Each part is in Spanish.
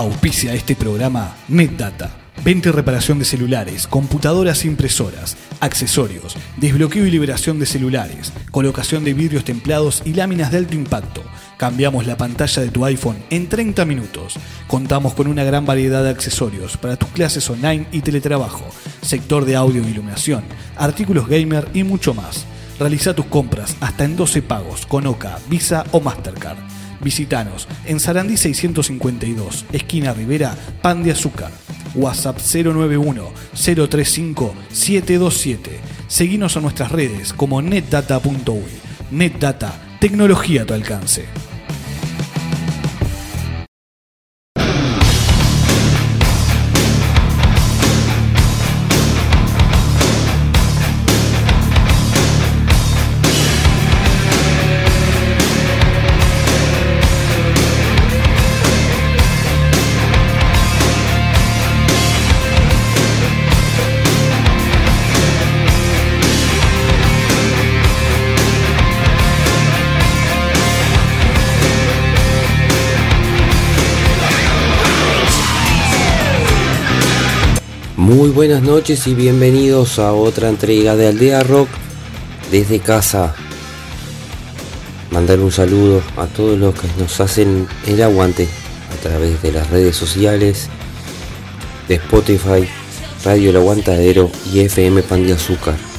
Auspicia este programa NetData. Venta y reparación de celulares, computadoras e impresoras, accesorios, desbloqueo y liberación de celulares, colocación de vidrios templados y láminas de alto impacto. Cambiamos la pantalla de tu iPhone en 30 minutos. Contamos con una gran variedad de accesorios para tus clases online y teletrabajo, sector de audio e iluminación, artículos gamer y mucho más. Realiza tus compras hasta en 12 pagos con OCA, Visa o Mastercard. Visítanos en Sarandí 652, esquina Rivera, Pan de Azúcar. WhatsApp 091-035-727. Seguinos en nuestras redes como netdata.uy. NetData, tecnología a tu alcance. Muy buenas noches y bienvenidos a otra entrega de Aldea Rock desde casa. Mandar un saludo a todos los que nos hacen el aguante a través de las redes sociales, de Spotify, Radio El Aguantadero y FM Pan de Azúcar.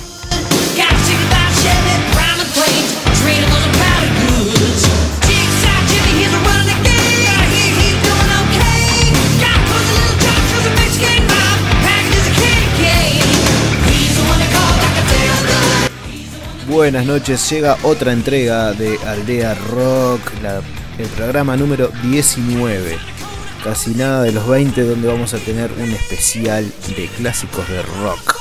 Buenas noches, llega otra entrega de Aldea Rock, el programa número 19. Casi nada de los 20 donde vamos a tener un especial de clásicos de rock.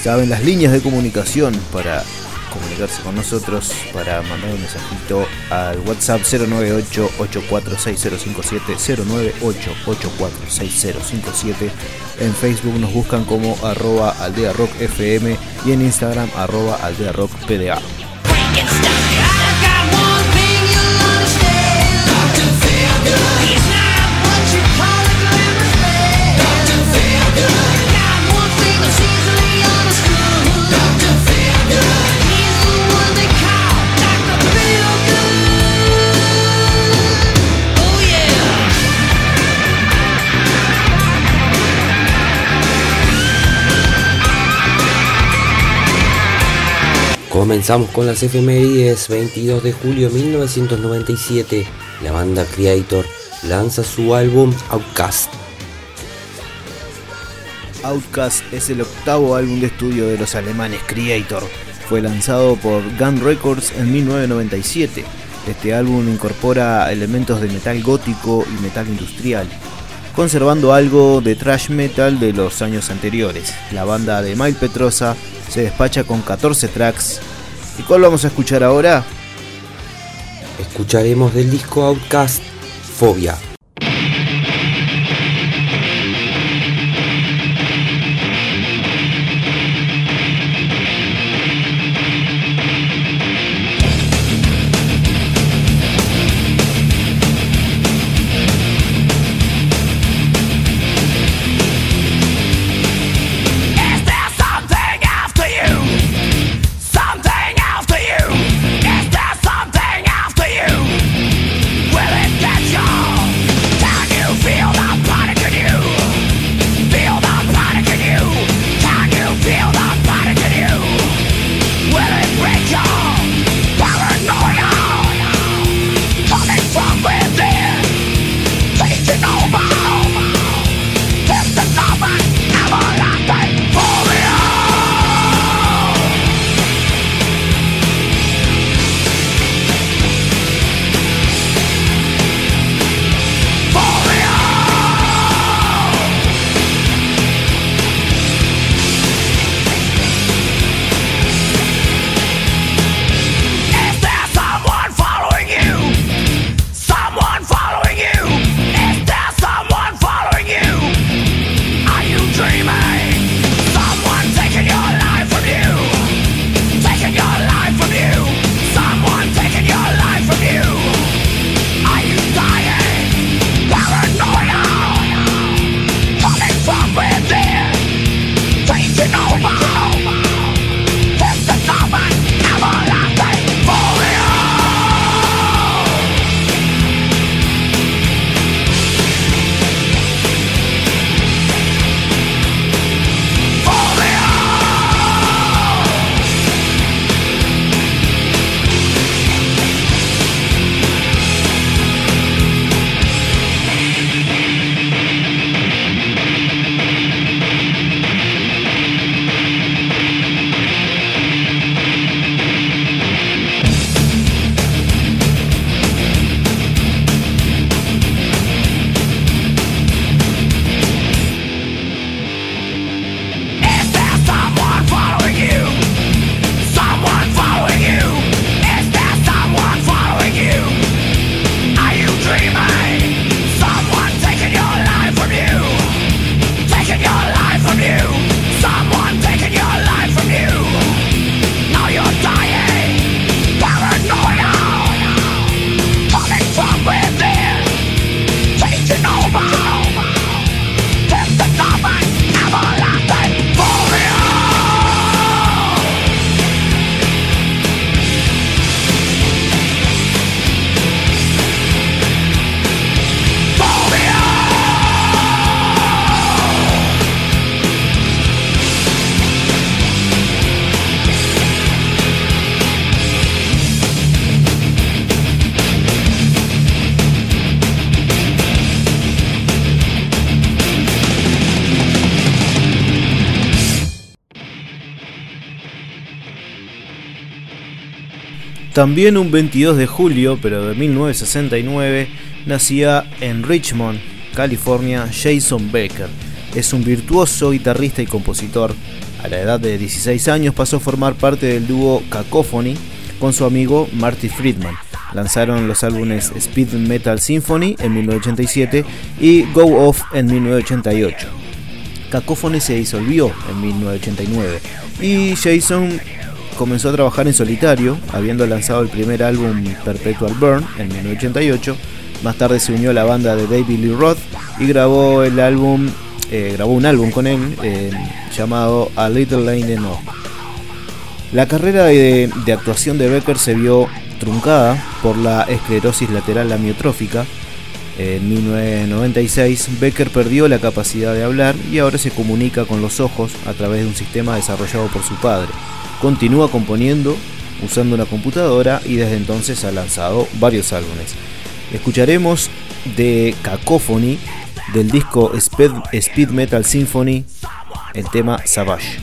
Saben las líneas de comunicación para comunicarse con nosotros, para mandar un mensajito al WhatsApp 098-846057, 098-846057. En Facebook nos buscan como arroba aldea rock FM y en Instagram arroba aldea rock PDA. Comenzamos con las efemérides 22 de julio de 1997. La banda Creator lanza su álbum Outcast. Outcast es el octavo álbum de estudio de los alemanes Creator. Fue lanzado por Gun Records en 1997. Este álbum incorpora elementos de metal gótico y metal industrial, conservando algo de thrash metal de los años anteriores. La banda de Mike Petrosa se despacha con 14 tracks. ¿Y cuál vamos a escuchar ahora? Escucharemos del disco Outcast Fobia. También un 22 de julio, pero de 1969, nacía en Richmond, California, Jason Becker. Es un virtuoso guitarrista y compositor. A la edad de 16 años pasó a formar parte del dúo Cacophony con su amigo Marty Friedman. Lanzaron los álbumes Speed Metal Symphony en 1987 y Go Off en 1988. Cacophony se disolvió en 1989 y Jason comenzó a trabajar en solitario, habiendo lanzado el primer álbum Perpetual Burn en 1988. Más tarde se unió a la banda de David Lee Roth y grabó el álbum, eh, grabó un álbum con él eh, llamado A Little Lane in La carrera de, de actuación de Becker se vio truncada por la esclerosis lateral amiotrófica. En 1996, Becker perdió la capacidad de hablar y ahora se comunica con los ojos a través de un sistema desarrollado por su padre. Continúa componiendo usando una computadora y desde entonces ha lanzado varios álbumes. Escucharemos de Cacophony del disco Speed, Speed Metal Symphony el tema Savage.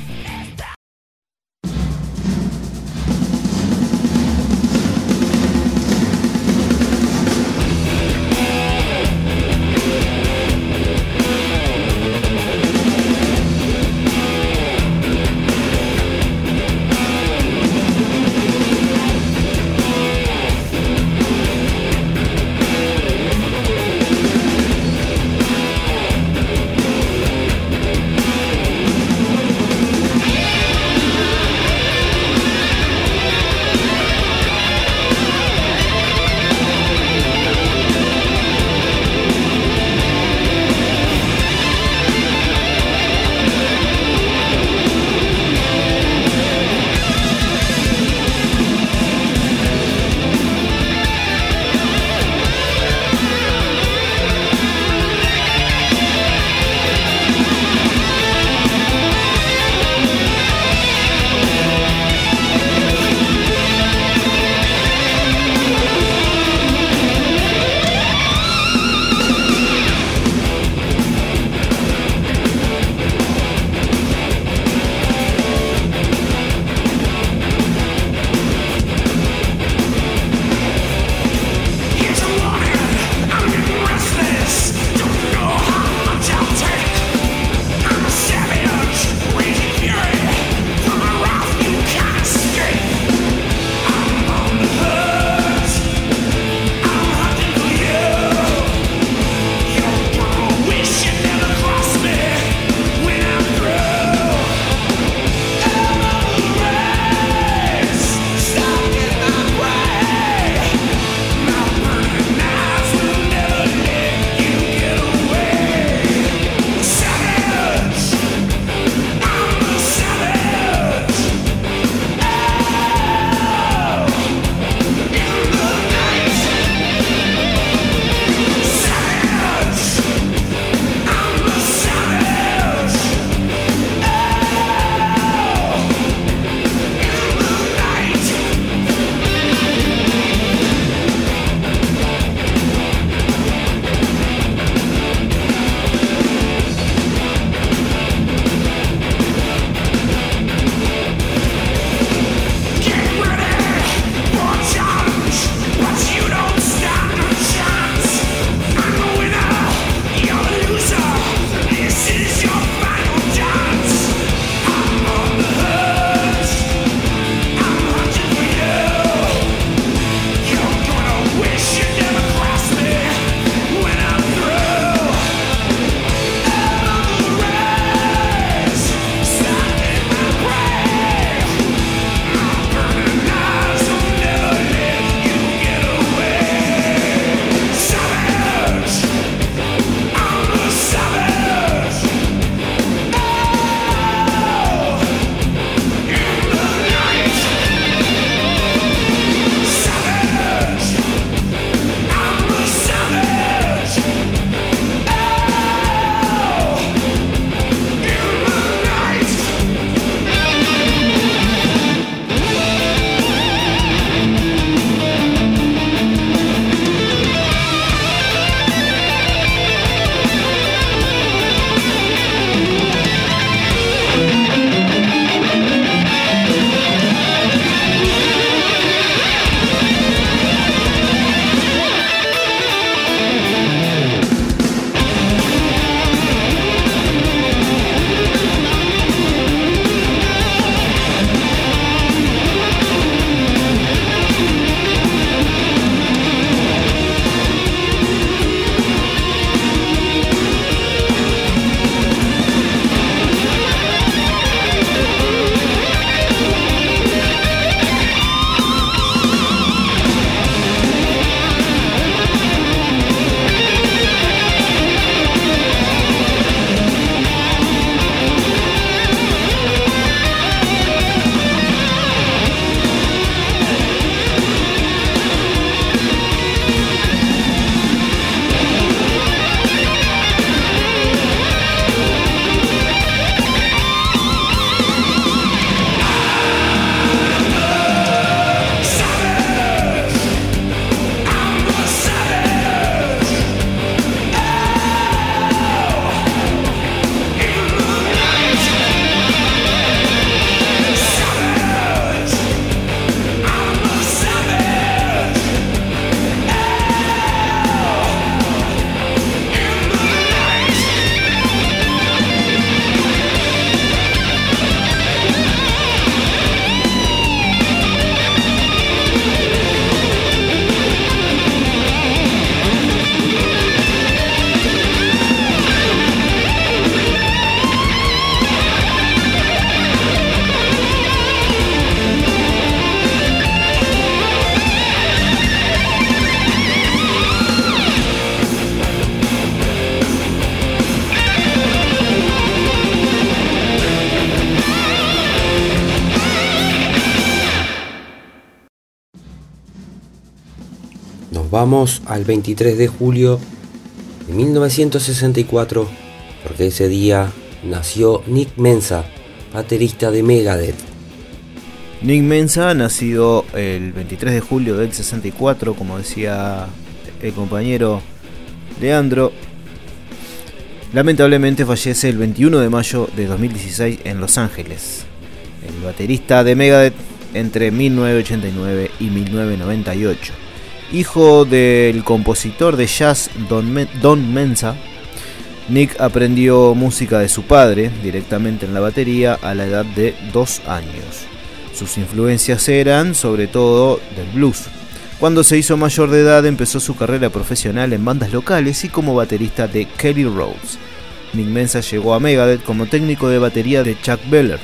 Vamos al 23 de julio de 1964, porque ese día nació Nick Mensa, baterista de Megadeth. Nick Mensa, nacido el 23 de julio del 64, como decía el compañero Leandro, lamentablemente fallece el 21 de mayo de 2016 en Los Ángeles. El baterista de Megadeth entre 1989 y 1998. Hijo del compositor de jazz Don, Mensa, Nick aprendió música de su padre directamente en la batería a la edad de dos años. Sus influencias eran sobre todo del blues. Cuando se hizo mayor de edad empezó su carrera profesional en bandas locales y como baterista de Kelly Rose. Nick Mensa llegó a Megadeth como técnico de batería de Chuck Beller,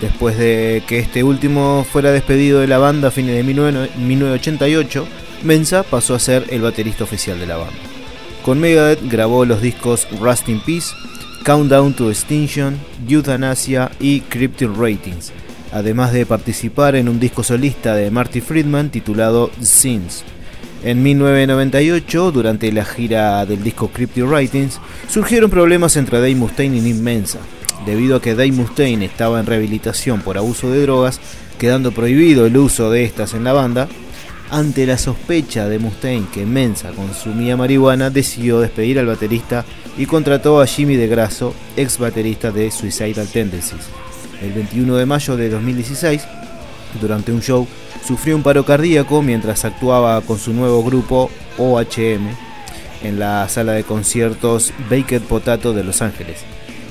Después de que este último fuera despedido de la banda a fines de 1988, Mensa pasó a ser el baterista oficial de la banda. Con Megadeth grabó los discos Rust in Peace, Countdown to Extinction, Euthanasia y Cryptic Ratings, además de participar en un disco solista de Marty Friedman titulado Sins. En 1998, durante la gira del disco Cryptic Ratings, surgieron problemas entre Dave Mustaine y Nick Mensa, debido a que Dave Mustaine estaba en rehabilitación por abuso de drogas, quedando prohibido el uso de estas en la banda, ante la sospecha de Mustaine que Mensa consumía marihuana, decidió despedir al baterista y contrató a Jimmy DeGrasso, ex baterista de Suicidal Tendencies. El 21 de mayo de 2016, durante un show, sufrió un paro cardíaco mientras actuaba con su nuevo grupo OHM en la sala de conciertos Baked Potato de Los Ángeles.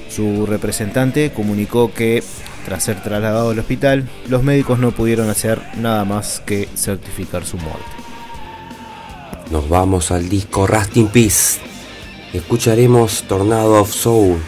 Su representante comunicó que, tras ser trasladado al hospital, los médicos no pudieron hacer nada más que certificar su muerte. Nos vamos al disco Rust in Peace. Escucharemos Tornado of Soul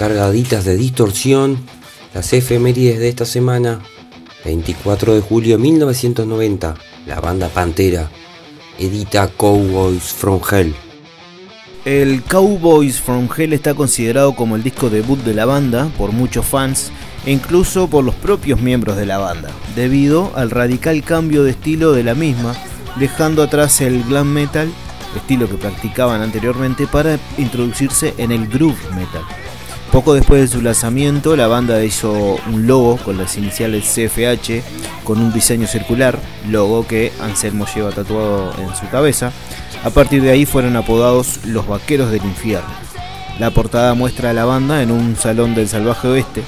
Bien encargaditas de distorsión, las efemérides de esta semana. 24 de julio de 1990, la banda Pantera edita Cowboys from Hell. El Cowboys from Hell está considerado como el disco debut de la banda por muchos fans e incluso por los propios miembros de la banda, debido al radical cambio de estilo de la misma, dejando atrás el glam metal, estilo que practicaban anteriormente, para introducirse en el groove metal. Poco después de su lanzamiento, la banda hizo un logo con las iniciales CFH con un diseño circular, logo que Anselmo lleva tatuado en su cabeza. A partir de ahí fueron apodados los Vaqueros del Infierno. La portada muestra a la banda en un salón del salvaje oeste.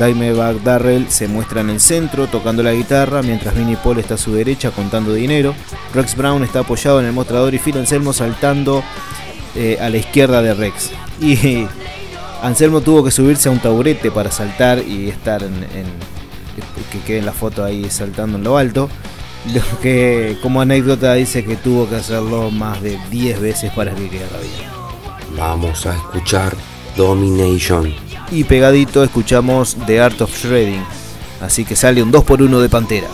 Daime Darrell se muestra en el centro tocando la guitarra, mientras Vinnie Paul está a su derecha contando dinero. Rex Brown está apoyado en el mostrador y Phil Anselmo saltando eh, a la izquierda de Rex. Y Anselmo tuvo que subirse a un taburete para saltar y estar en, que quede en la foto ahí saltando en lo alto. Lo que como anécdota dice que tuvo que hacerlo más de 10 veces para que quedara bien. Vamos a escuchar Domination. Y pegadito escuchamos The Art of Shredding. Así que sale un 2x1 de Pantera.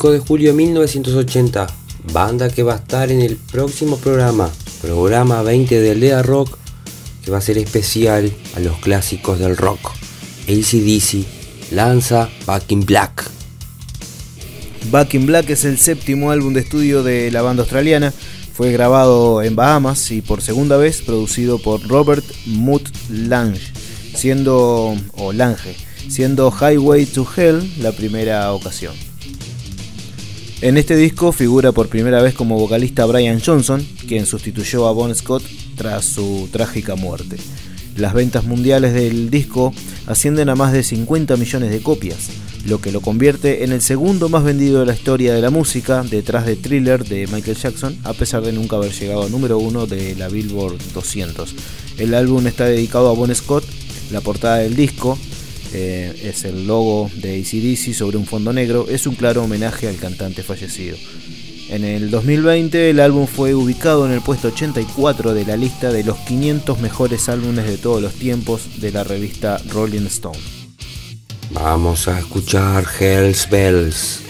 25 de julio de 1980, banda que va a estar en el próximo programa, programa 20 de Aldea Rock, que va a ser especial a los clásicos del rock. ACDC lanza Back in Black. Back in Black es el séptimo álbum de estudio de la banda australiana. Fue grabado en Bahamas y por segunda vez producido por Robert Mutt Lange, siendo o Lange, siendo Highway to Hell la primera ocasión. En este disco figura por primera vez como vocalista Brian Johnson, quien sustituyó a Bon Scott tras su trágica muerte. Las ventas mundiales del disco ascienden a más de 50 millones de copias, lo que lo convierte en el segundo más vendido de la historia de la música, detrás de Thriller de Michael Jackson, a pesar de nunca haber llegado al número uno de la Billboard 200. El álbum está dedicado a Bon Scott, la portada del disco eh, es el logo de ACDC sobre un fondo negro, es un claro homenaje al cantante fallecido. En el 2020 el álbum fue ubicado en el puesto 84 de la lista de los 500 mejores álbumes de todos los tiempos de la revista Rolling Stone. Vamos a escuchar Hells Bells.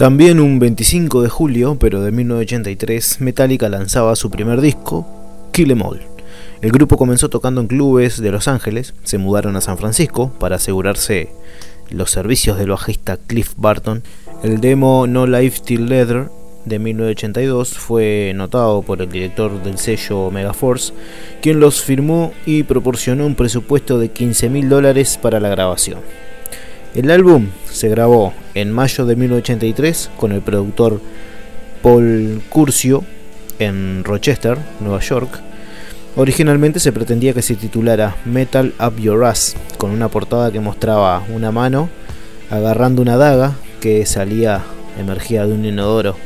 También un 25 de julio, pero de 1983, Metallica lanzaba su primer disco, Kill Em All. El grupo comenzó tocando en clubes de Los Ángeles, se mudaron a San Francisco para asegurarse los servicios del bajista Cliff Barton. El demo No Life Till Leather de 1982 fue notado por el director del sello Megaforce, quien los firmó y proporcionó un presupuesto de 15 mil dólares para la grabación. El álbum se grabó en mayo de 1983 con el productor Paul Curcio en Rochester, Nueva York. Originalmente se pretendía que se titulara Metal Up Your Ass, con una portada que mostraba una mano agarrando una daga que salía emergía de un inodoro.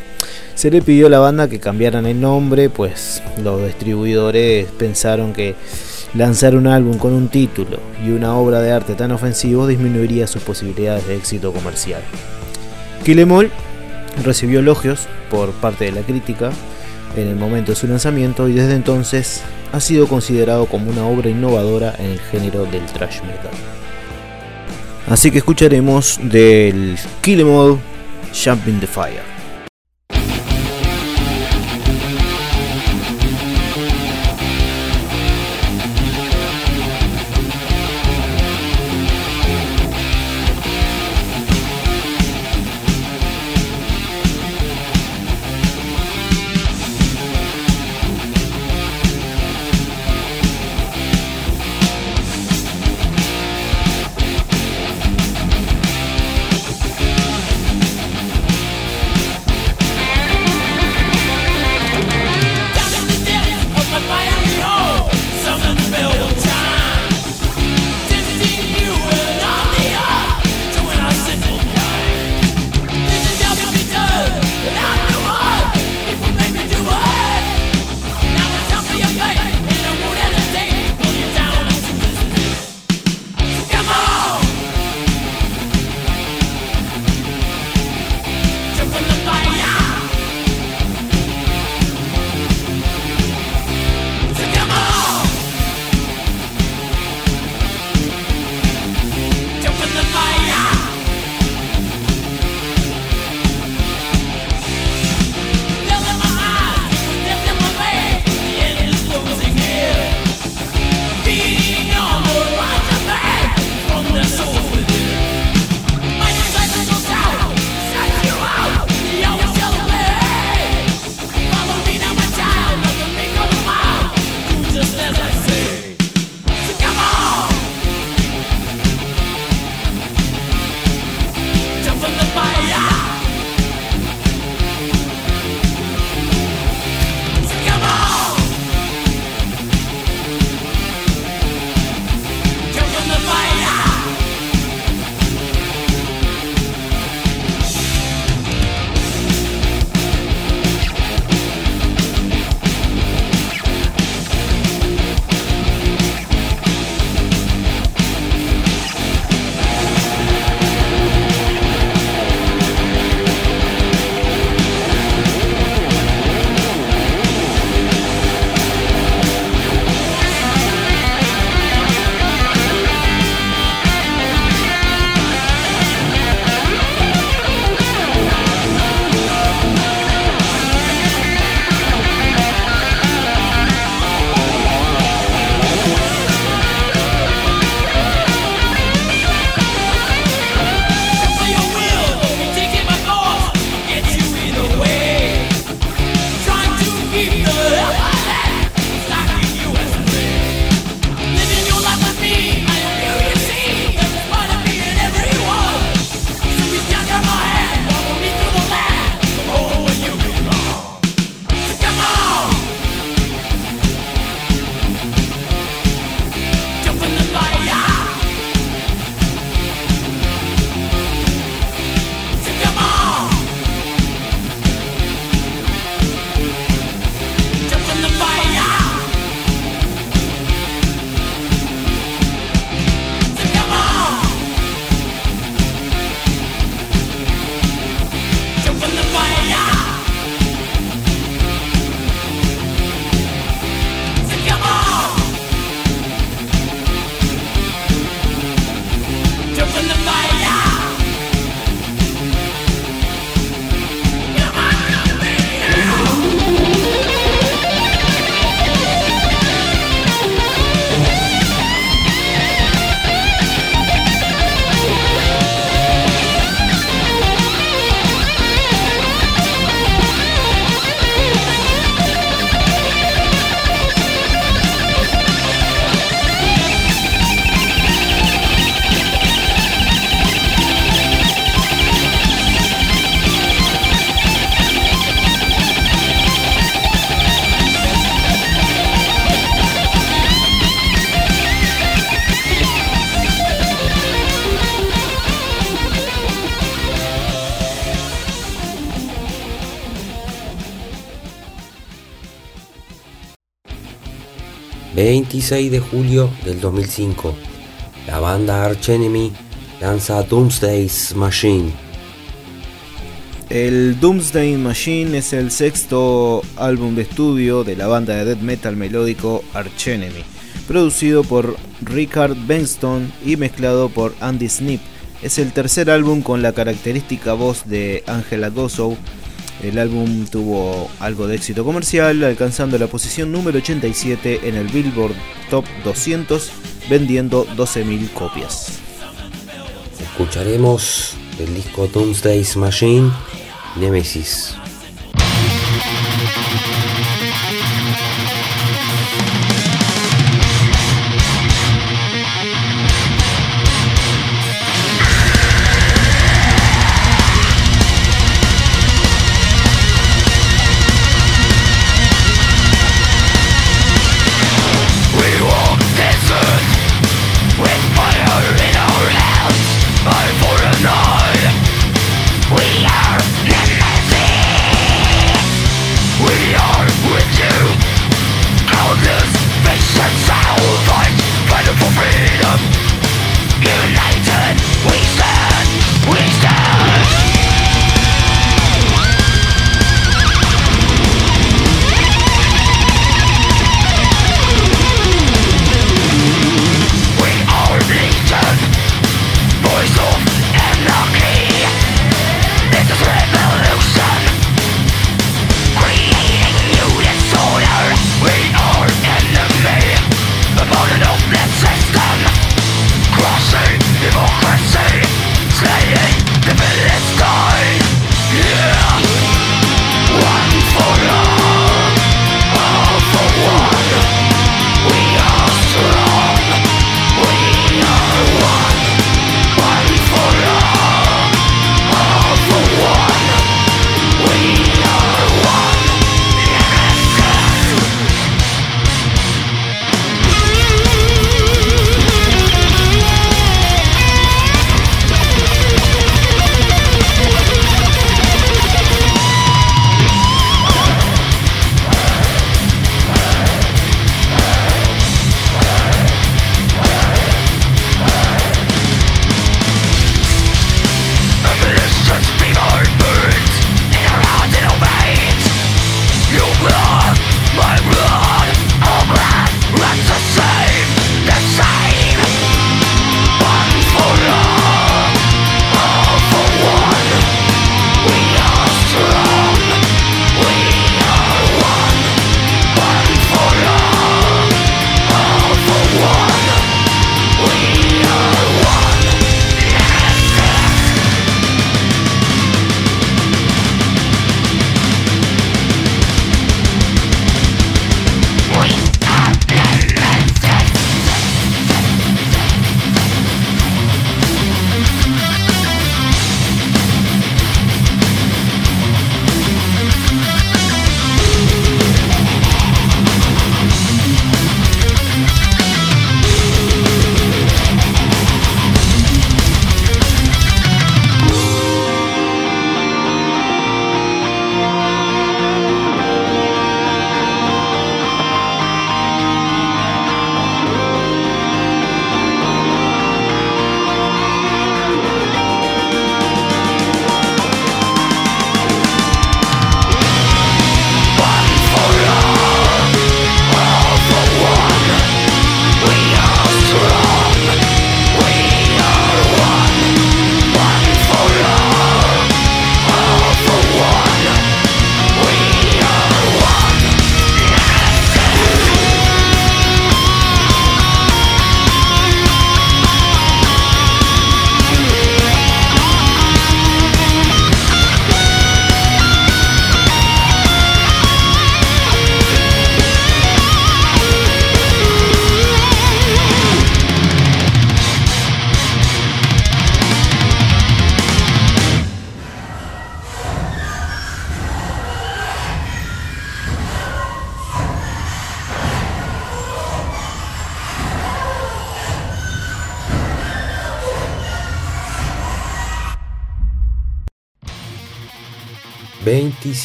Se le pidió a la banda que cambiaran el nombre, pues los distribuidores pensaron que Lanzar un álbum con un título y una obra de arte tan ofensivo disminuiría sus posibilidades de éxito comercial. Kill recibió elogios por parte de la crítica en el momento de su lanzamiento y desde entonces ha sido considerado como una obra innovadora en el género del thrash metal. Así que escucharemos del Kill Em All Jumping the Fire. 26 de julio del 2005, la banda Arch Enemy lanza Doomsday's Machine. El Doomsday Machine es el sexto álbum de estudio de la banda de death metal melódico Arch Enemy, producido por Richard Benston y mezclado por Andy Snip. Es el tercer álbum con la característica voz de Angela Gossow el álbum tuvo algo de éxito comercial, alcanzando la posición número 87 en el Billboard Top 200, vendiendo 12.000 copias. Escucharemos el disco Doomsday's Machine, Nemesis.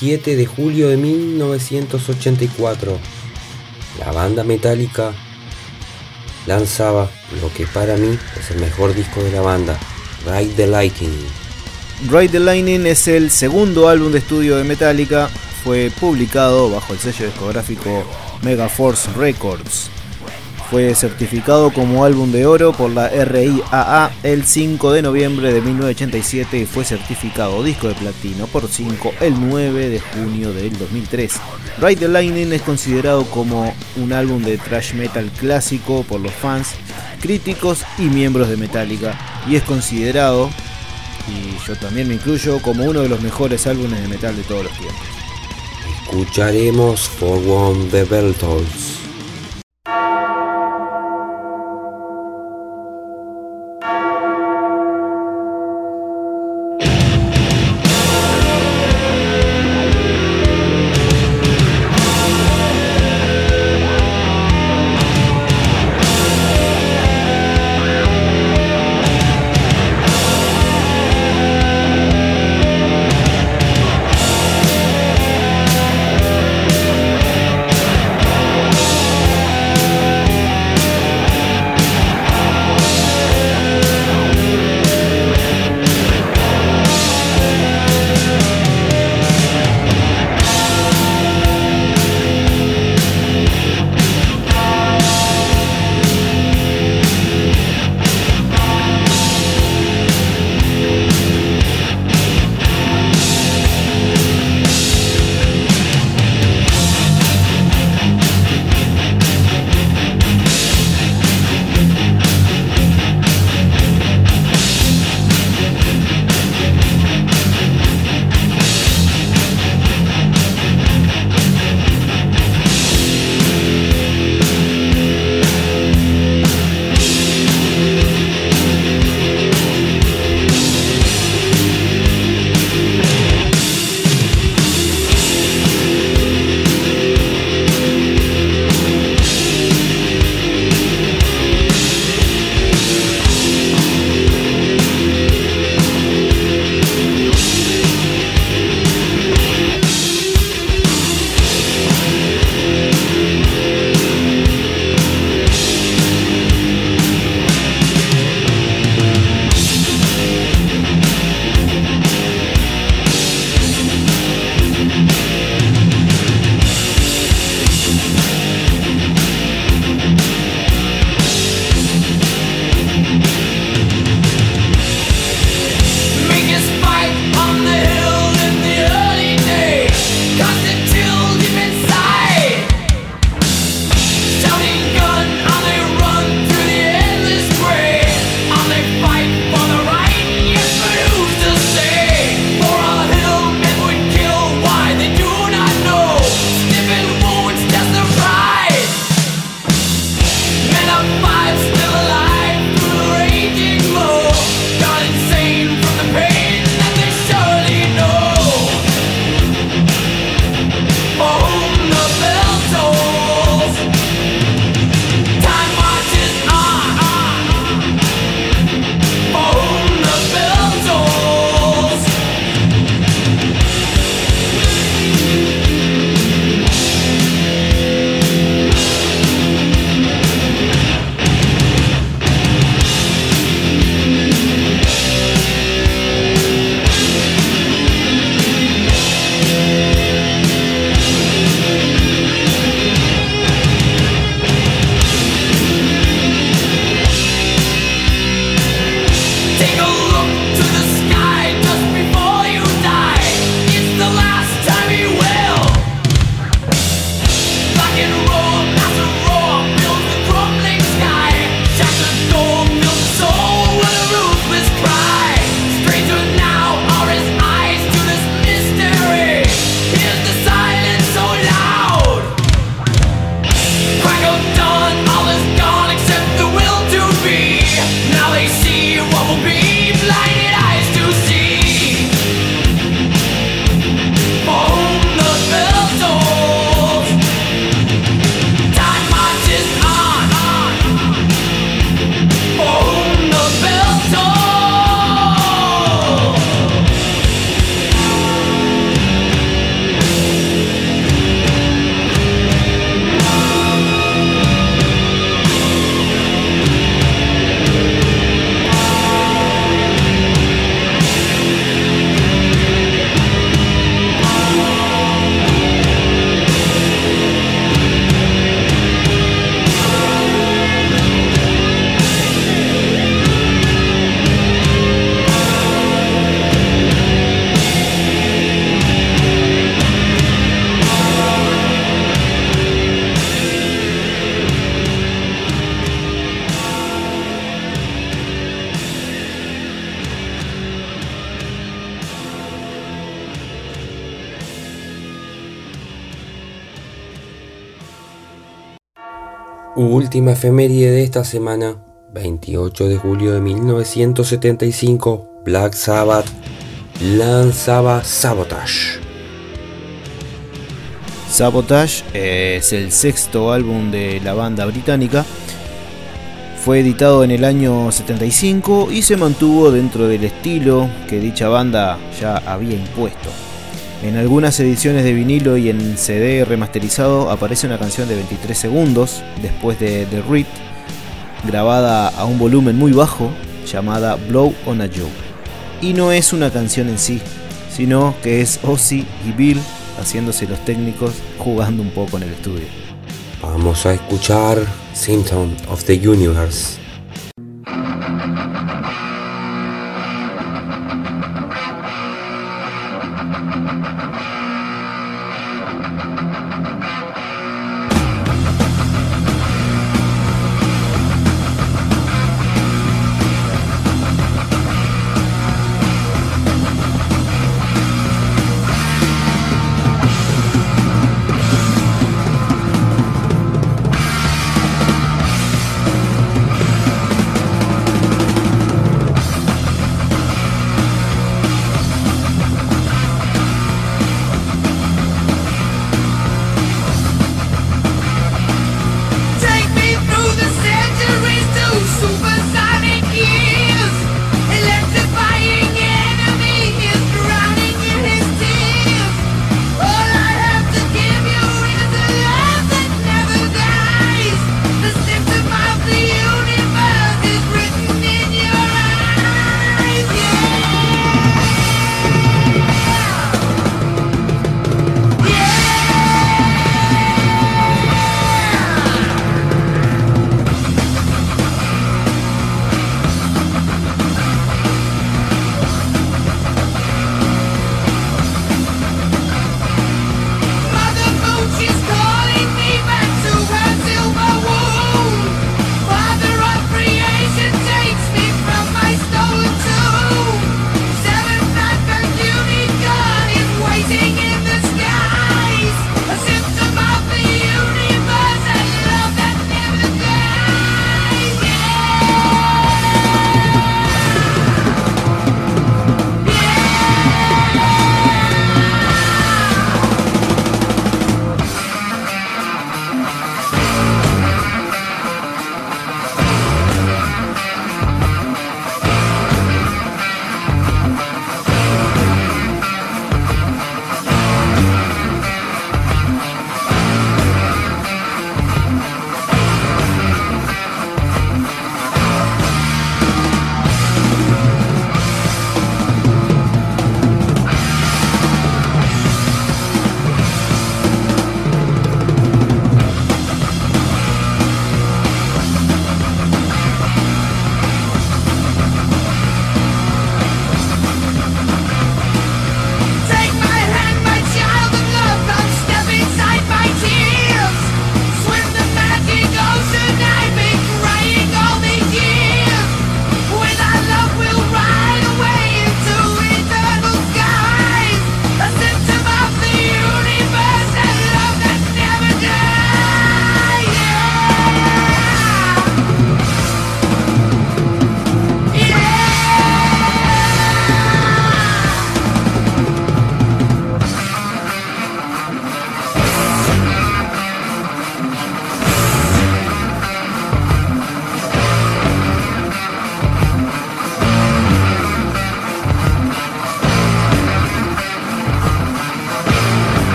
De julio de 1984, la banda metálica lanzaba lo que para mí es el mejor disco de la banda, Ride the Lightning. Ride the Lightning es el segundo álbum de estudio de Metallica, fue publicado bajo el sello discográfico Megaforce Records. Fue certificado como álbum de oro por la RIAA el 5 de noviembre de 1987 y fue certificado disco de platino por 5 el 9 de junio del 2003. Ride the Lightning es considerado como un álbum de thrash metal clásico por los fans, críticos y miembros de Metallica y es considerado, y yo también me incluyo, como uno de los mejores álbumes de metal de todos los tiempos. Escucharemos For One the Bell Última efeméride de esta semana, 28 de julio de 1975, Black Sabbath lanzaba Sabotage. Sabotage es el sexto álbum de la banda británica. Fue editado en el año 75 y se mantuvo dentro del estilo que dicha banda ya había impuesto. En algunas ediciones de vinilo y en CD remasterizado aparece una canción de 23 segundos después de The Read, grabada a un volumen muy bajo, llamada Blow on a Joe. Y no es una canción en sí, sino que es Ozzy y Bill haciéndose los técnicos jugando un poco en el estudio. Vamos a escuchar Symptom of the Universe.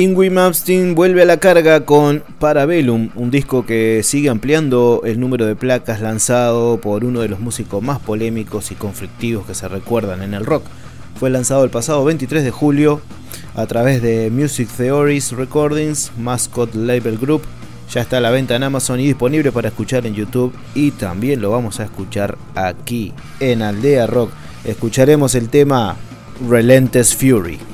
Ingrid Malmsteen vuelve a la carga con Parabellum, un disco que sigue ampliando el número de placas lanzado por uno de los músicos más polémicos y conflictivos que se recuerdan en el rock. Fue lanzado el pasado 23 de julio a través de Music Theories Recordings, Mascot Label Group. Ya está a la venta en Amazon y disponible para escuchar en YouTube y también lo vamos a escuchar aquí en Aldea Rock. Escucharemos el tema Relentless Fury.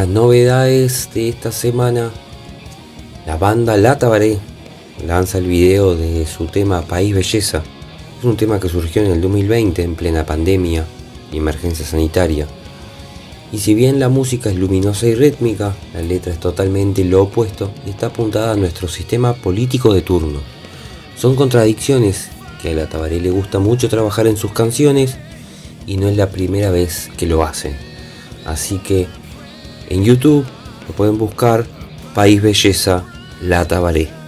Las novedades de esta semana, la banda La Tabaré lanza el video de su tema País Belleza. Es un tema que surgió en el 2020 en plena pandemia y emergencia sanitaria. Y si bien la música es luminosa y rítmica, la letra es totalmente lo opuesto y está apuntada a nuestro sistema político de turno. Son contradicciones que a la Tabaré le gusta mucho trabajar en sus canciones y no es la primera vez que lo hacen. Así que en YouTube lo pueden buscar País Belleza La Tabaré.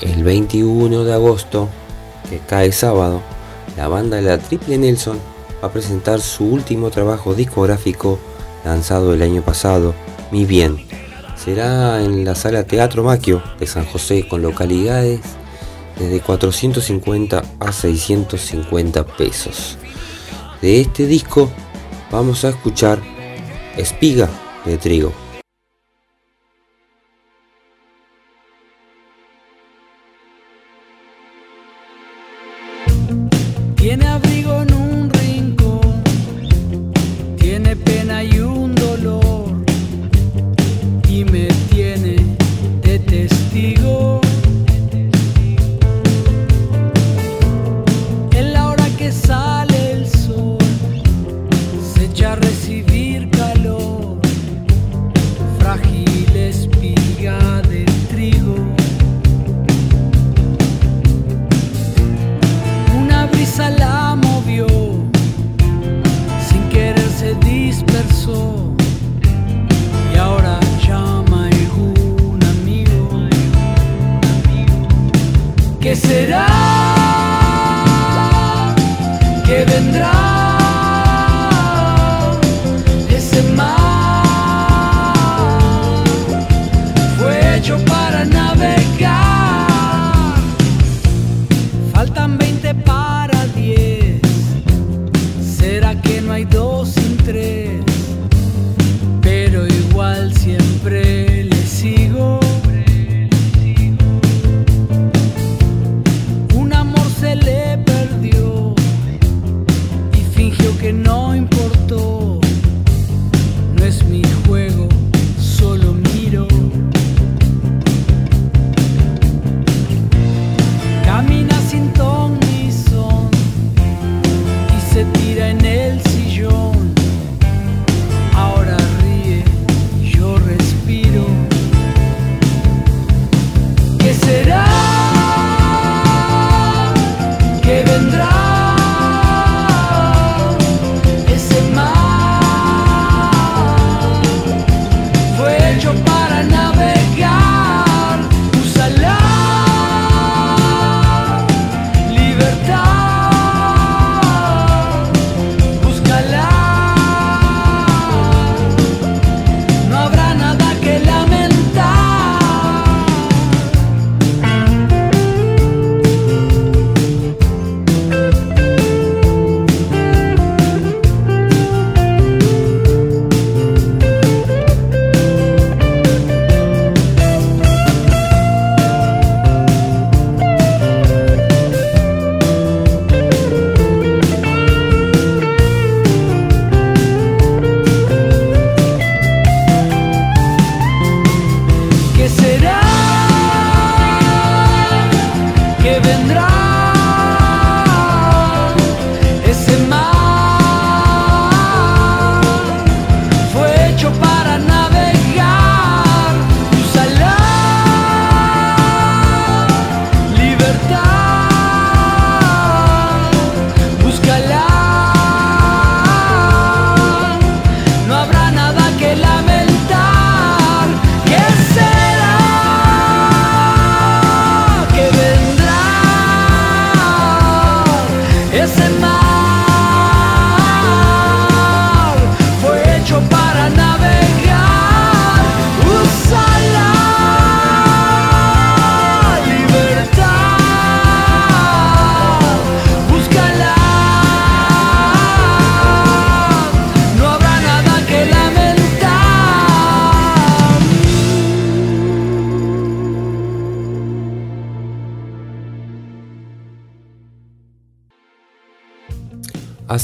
El 21 de agosto, que cae sábado, la banda de La Triple Nelson a presentar su último trabajo discográfico lanzado el año pasado, Mi Bien. Será en la sala Teatro Maquio de San José con localidades desde 450 a 650 pesos. De este disco vamos a escuchar Espiga de Trigo.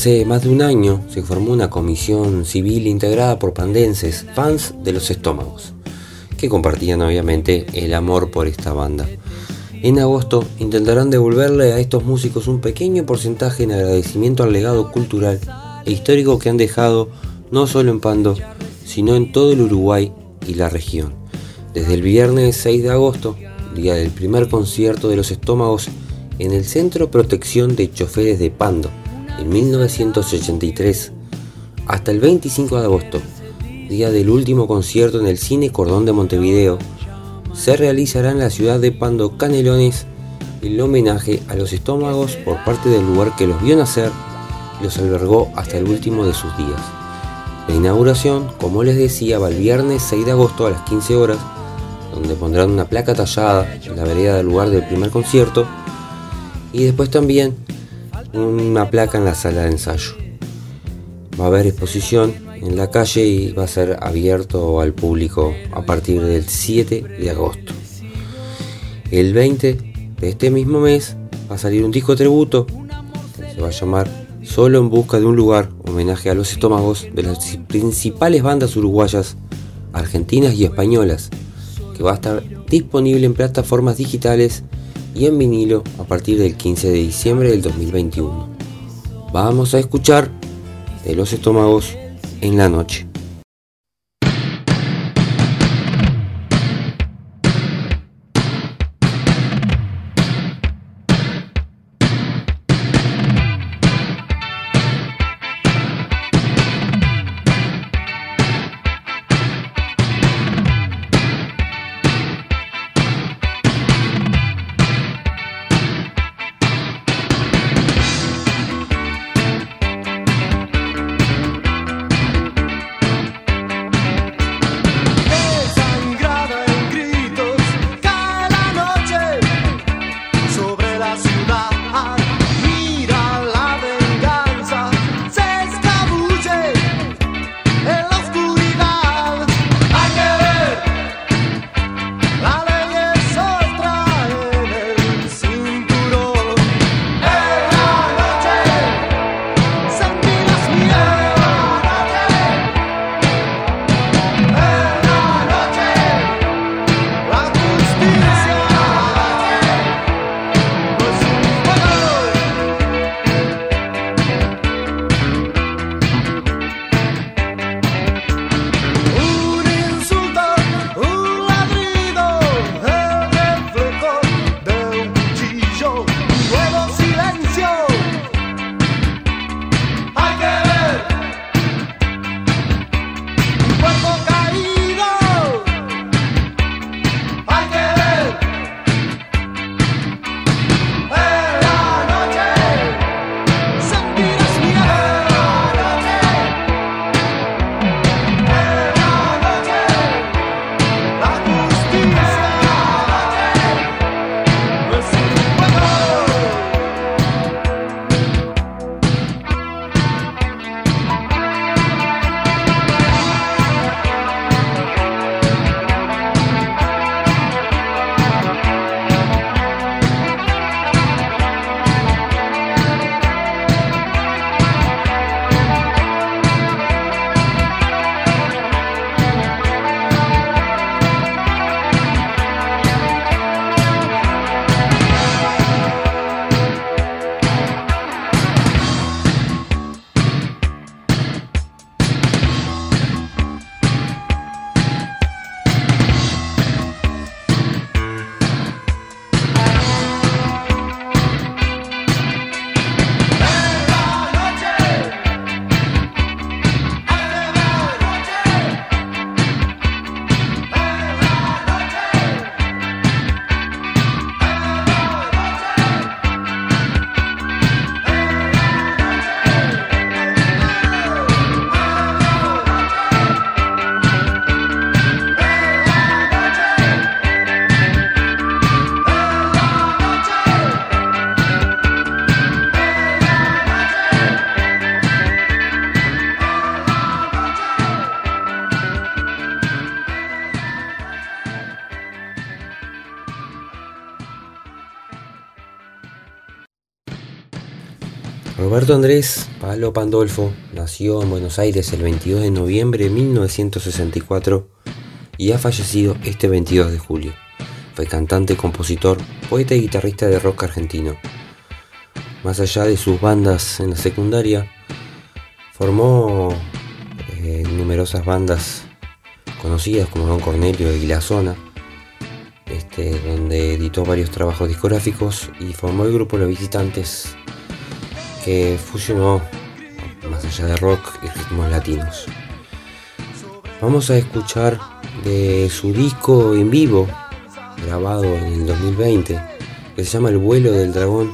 Hace más de un año se formó una comisión civil integrada por pandenses, fans de los estómagos, que compartían obviamente el amor por esta banda. En agosto intentarán devolverle a estos músicos un pequeño porcentaje en agradecimiento al legado cultural e histórico que han dejado no solo en Pando, sino en todo el Uruguay y la región. Desde el viernes 6 de agosto, día del primer concierto de los estómagos en el Centro Protección de Choferes de Pando, en 1983 hasta el 25 de agosto, día del último concierto en el Cine Cordón de Montevideo, se realizará en la ciudad de Pando Canelones el homenaje a los estómagos por parte del lugar que los vio nacer y los albergó hasta el último de sus días. La inauguración, como les decía, va el viernes 6 de agosto a las 15 horas, donde pondrán una placa tallada en la vereda del lugar del primer concierto y después también una placa en la sala de ensayo. Va a haber exposición en la calle y va a ser abierto al público a partir del 7 de agosto. El 20 de este mismo mes va a salir un disco tributo se va a llamar Solo en busca de un lugar, homenaje a los estómagos de las principales bandas uruguayas, argentinas y españolas, que va a estar disponible en plataformas digitales y en vinilo a partir del 15 de diciembre del 2021. Vamos a escuchar de los estómagos en la noche. Roberto Andrés Palo Pandolfo nació en Buenos Aires el 22 de noviembre de 1964 y ha fallecido este 22 de julio. Fue cantante, compositor, poeta y guitarrista de rock argentino. Más allá de sus bandas en la secundaria, formó eh, numerosas bandas conocidas como Don Cornelio y La Zona, este, donde editó varios trabajos discográficos y formó el grupo Los Visitantes que fusionó más allá de rock y ritmos latinos. Vamos a escuchar de su disco en vivo grabado en el 2020 que se llama El vuelo del dragón,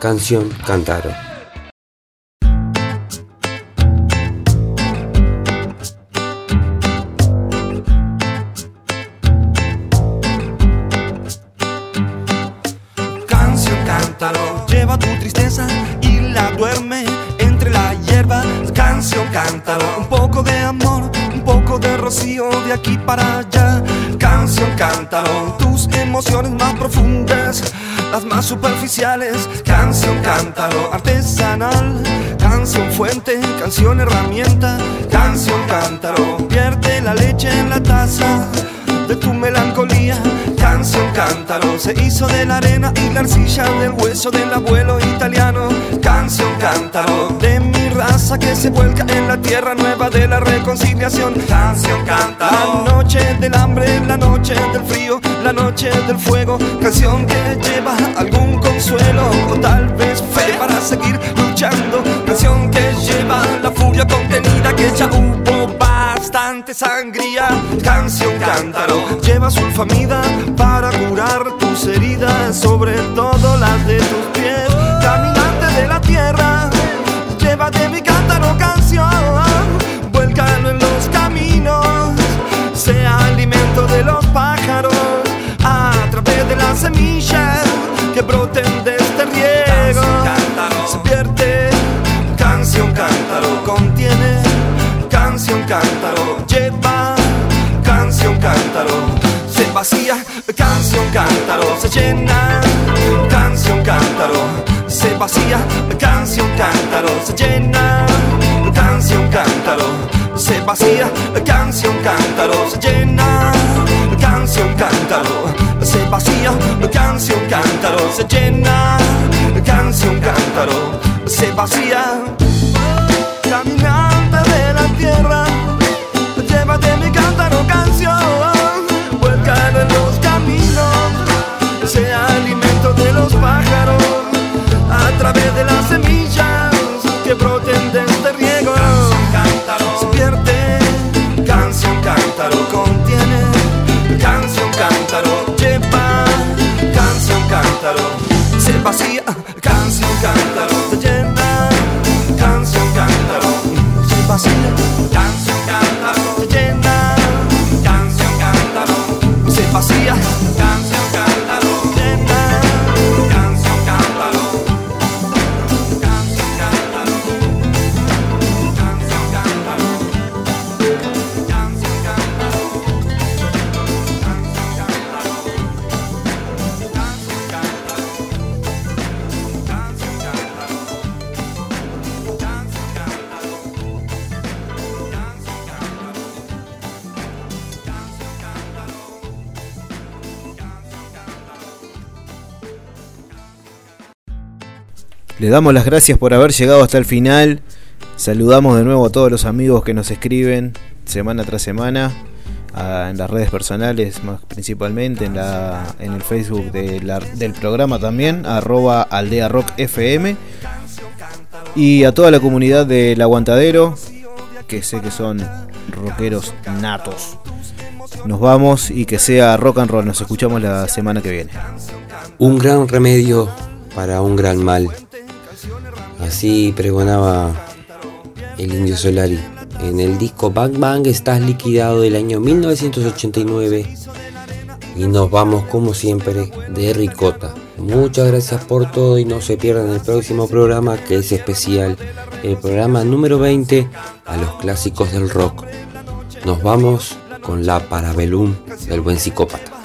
canción Cantaro. Un poco de amor, un poco de rocío de aquí para allá. Canción cántalo, tus emociones más profundas, las más superficiales. Canción cántalo, artesanal, canción fuente, canción herramienta. Canción cántalo, vierte la leche en la taza de tu melancolía. Canción cántaro se hizo de la arena y la arcilla del hueso del abuelo italiano. Canción cántaro de mi raza que se vuelca en la tierra nueva de la reconciliación. Canción cántaro. La noche del hambre, la noche del frío, la noche del fuego. Canción que lleva algún consuelo o tal vez fe para seguir luchando. Canción que lleva la furia contenida que ya sangría. Canción cántaro, lleva sulfamida para curar tus heridas, sobre todo las de tus pies. Caminante de la tierra, llévate mi cántaro canción, cántaro, lleva canción cántaro, se vacía, canción cántaro, se llena, canción cántaro, se vacía, canción cántaro, se llena, canción cántaro, se vacía, canción cántaro, se llena, canción cántaro, se vacía, canción cántaro, se llena, canción cántaro, se vacía. Llévate mi cántaro canción, vuélcalo en los caminos, sea alimento de los pájaros, a través de las semillas que broten de este riego. Se pierde, canción cántaro contiene, canción cántaro lleva, canción cántaro se vacía, canción cántaro se llena, canción cántaro se vacía, se Le damos las gracias por haber llegado hasta el final. Saludamos de nuevo a todos los amigos que nos escriben semana tras semana. en las redes personales más principalmente, en, el Facebook del programa también, arroba aldea rock FM. Y a toda la comunidad del aguantadero, que sé que son rockeros natos. Nos vamos y que sea rock and roll. Nos escuchamos la semana que viene. Un gran remedio para un gran mal. Así pregonaba el indio Solari. En el disco Bang Bang estás liquidado del año 1989. Y nos vamos como siempre de ricota. Muchas gracias por todo y no se pierdan el próximo programa que es especial. El programa número 20 a los clásicos del rock. Nos vamos con la Parabellum del buen psicópata.